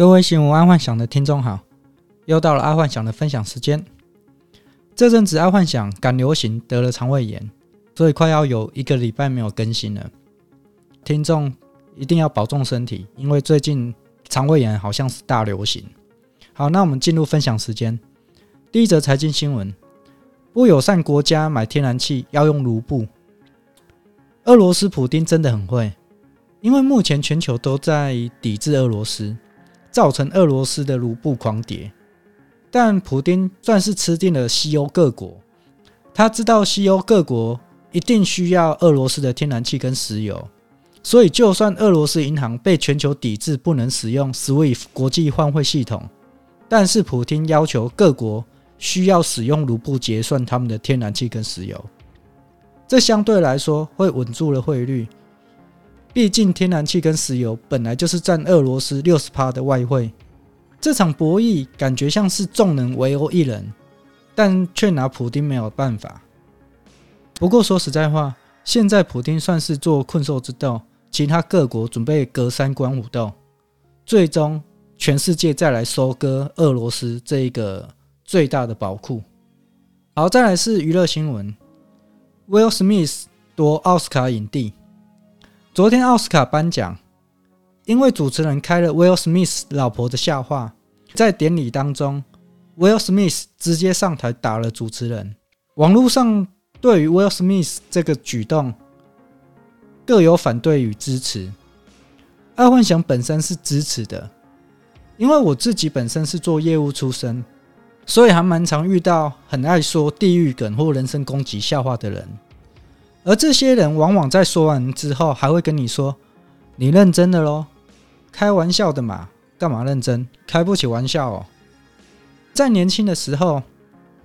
各位新闻爱幻想的听众好，又到了爱幻想的分享时间。这阵子爱幻想赶流行得了肠胃炎，所以快要有一个礼拜没有更新了。听众一定要保重身体，因为最近肠胃炎好像是大流行。好，那我们进入分享时间。第一则财经新闻：不友善国家买天然气要用卢布。俄罗斯普丁真的很会，因为目前全球都在抵制俄罗斯。造成俄罗斯的卢布狂跌，但普丁算是吃定了西欧各国。他知道西欧各国一定需要俄罗斯的天然气跟石油，所以就算俄罗斯银行被全球抵制，不能使用 SWIFT 国际换汇系统，但是普丁要求各国需要使用卢布结算他们的天然气跟石油，这相对来说会稳住了汇率。毕竟，天然气跟石油本来就是占俄罗斯六十趴的外汇，这场博弈感觉像是众人围殴一人，但却拿普丁没有办法。不过说实在话，现在普丁算是做困兽之斗，其他各国准备隔山观虎斗，最终全世界再来收割俄罗斯这一个最大的宝库。好，再来是娱乐新闻：Will Smith 夺奥斯卡影帝。昨天奥斯卡颁奖，因为主持人开了 Will Smith 老婆的笑话，在典礼当中，Will Smith 直接上台打了主持人。网络上对于 Will Smith 这个举动各有反对与支持。爱幻想本身是支持的，因为我自己本身是做业务出身，所以还蛮常遇到很爱说地狱梗或人身攻击笑话的人。而这些人往往在说完之后，还会跟你说：“你认真的喽？开玩笑的嘛，干嘛认真？开不起玩笑哦。”在年轻的时候，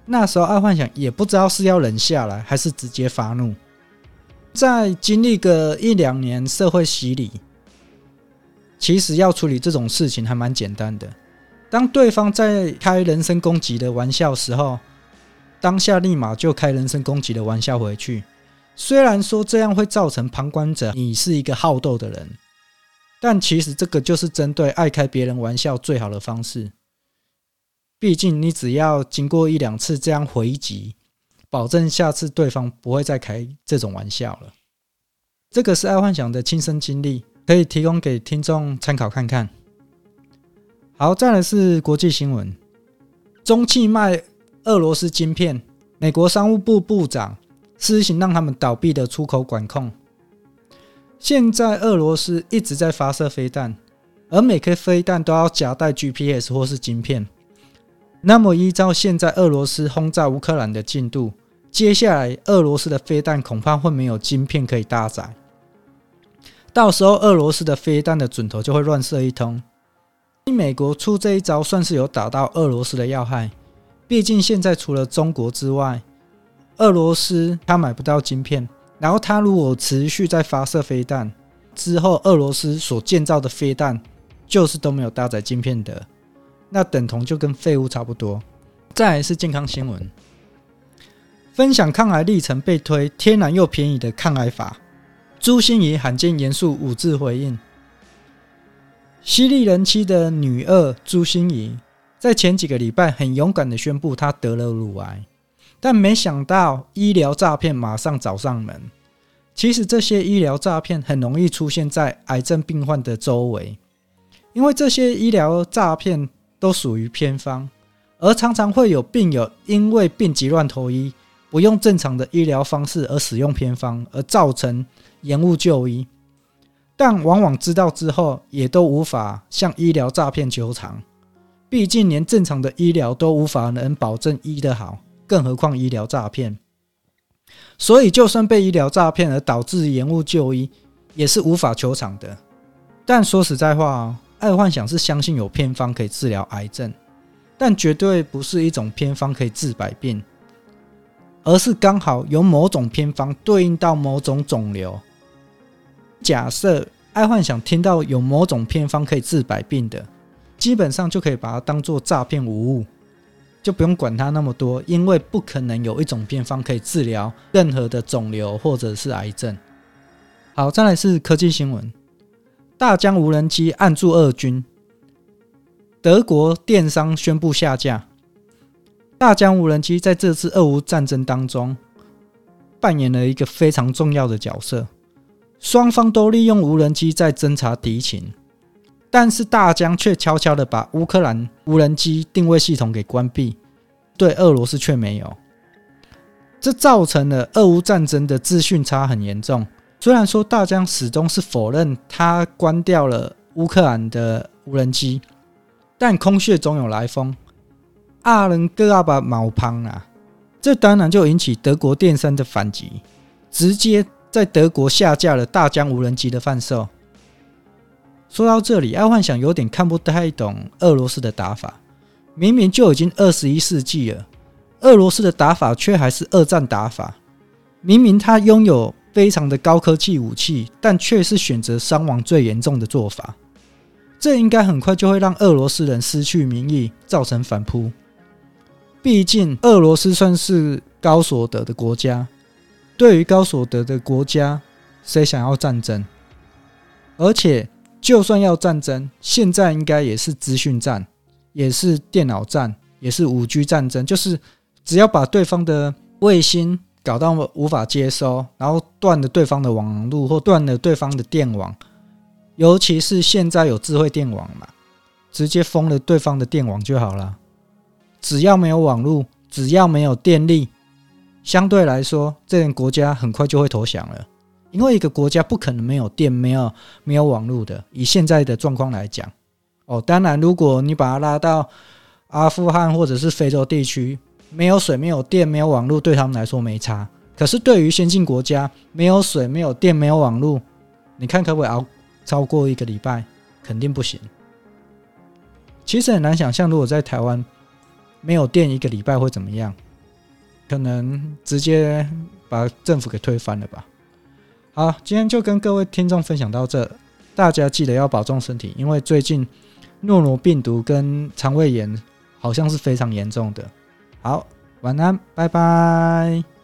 那时候爱幻想也不知道是要忍下来，还是直接发怒。在经历个一两年社会洗礼，其实要处理这种事情还蛮简单的。当对方在开人身攻击的玩笑时候，当下立马就开人身攻击的玩笑回去。虽然说这样会造成旁观者你是一个好斗的人，但其实这个就是针对爱开别人玩笑最好的方式。毕竟你只要经过一两次这样回击，保证下次对方不会再开这种玩笑了。这个是爱幻想的亲身经历，可以提供给听众参考看看。好，再来是国际新闻：中企卖俄罗斯晶片，美国商务部部长。施行让他们倒闭的出口管控。现在俄罗斯一直在发射飞弹，而每颗飞弹都要夹带 GPS 或是晶片。那么依照现在俄罗斯轰炸乌克兰的进度，接下来俄罗斯的飞弹恐怕会没有晶片可以搭载。到时候俄罗斯的飞弹的准头就会乱射一通。美国出这一招算是有打到俄罗斯的要害，毕竟现在除了中国之外。俄罗斯他买不到晶片，然后他如果持续在发射飞弹之后，俄罗斯所建造的飞弹就是都没有搭载晶片的，那等同就跟废物差不多。再来是健康新闻，分享抗癌历程被推天然又便宜的抗癌法，朱芯仪罕见严肃五字回应。犀利人妻的女二朱芯仪在前几个礼拜很勇敢的宣布她得了乳癌。但没想到，医疗诈骗马上找上门。其实，这些医疗诈骗很容易出现在癌症病患的周围，因为这些医疗诈骗都属于偏方，而常常会有病友因为病急乱投医，不用正常的医疗方式而使用偏方，而造成延误就医。但往往知道之后，也都无法向医疗诈骗求偿，毕竟连正常的医疗都无法能保证医得好。更何况医疗诈骗，所以就算被医疗诈骗而导致延误就医，也是无法求偿的。但说实在话，爱幻想是相信有偏方可以治疗癌症，但绝对不是一种偏方可以治百病，而是刚好有某种偏方对应到某种肿瘤。假设爱幻想听到有某种偏方可以治百病的，基本上就可以把它当做诈骗无误。就不用管它那么多，因为不可能有一种偏方可以治疗任何的肿瘤或者是癌症。好，再来是科技新闻：大疆无人机按住俄军，德国电商宣布下架。大疆无人机在这次俄乌战争当中扮演了一个非常重要的角色，双方都利用无人机在侦察敌情，但是大疆却悄悄的把乌克兰无人机定位系统给关闭，对俄罗斯却没有，这造成了俄乌战争的资讯差很严重。虽然说大疆始终是否认他关掉了乌克兰的无人机，但空穴总有来风。阿伦戈阿巴毛胖啊，这当然就引起德国电商的反击，直接在德国下架了大疆无人机的贩售。说到这里，爱幻想有点看不太懂俄罗斯的打法，明明就已经二十一世纪了，俄罗斯的打法却还是二战打法。明明他拥有非常的高科技武器，但却是选择伤亡最严重的做法。这应该很快就会让俄罗斯人失去民意，造成反扑。毕竟，俄罗斯算是高所得的国家。对于高所得的国家，谁想要战争？而且，就算要战争，现在应该也是资讯战，也是电脑战，也是五 G 战争。就是只要把对方的卫星搞到无法接收，然后断了对方的网络或断了对方的电网，尤其是现在有智慧电网嘛，直接封了对方的电网就好了。只要没有网络，只要没有电力，相对来说，这个国家很快就会投降了。因为一个国家不可能没有电、没有没有网络的。以现在的状况来讲，哦，当然，如果你把它拉到阿富汗或者是非洲地区，没有水、没有电、没有网络，对他们来说没差。可是对于先进国家，没有水、没有电、没有网络，你看可不可以熬超过一个礼拜？肯定不行。其实很难想象，如果在台湾。没有电一个礼拜会怎么样？可能直接把政府给推翻了吧。好，今天就跟各位听众分享到这，大家记得要保重身体，因为最近诺罗病毒跟肠胃炎好像是非常严重的。好，晚安，拜拜。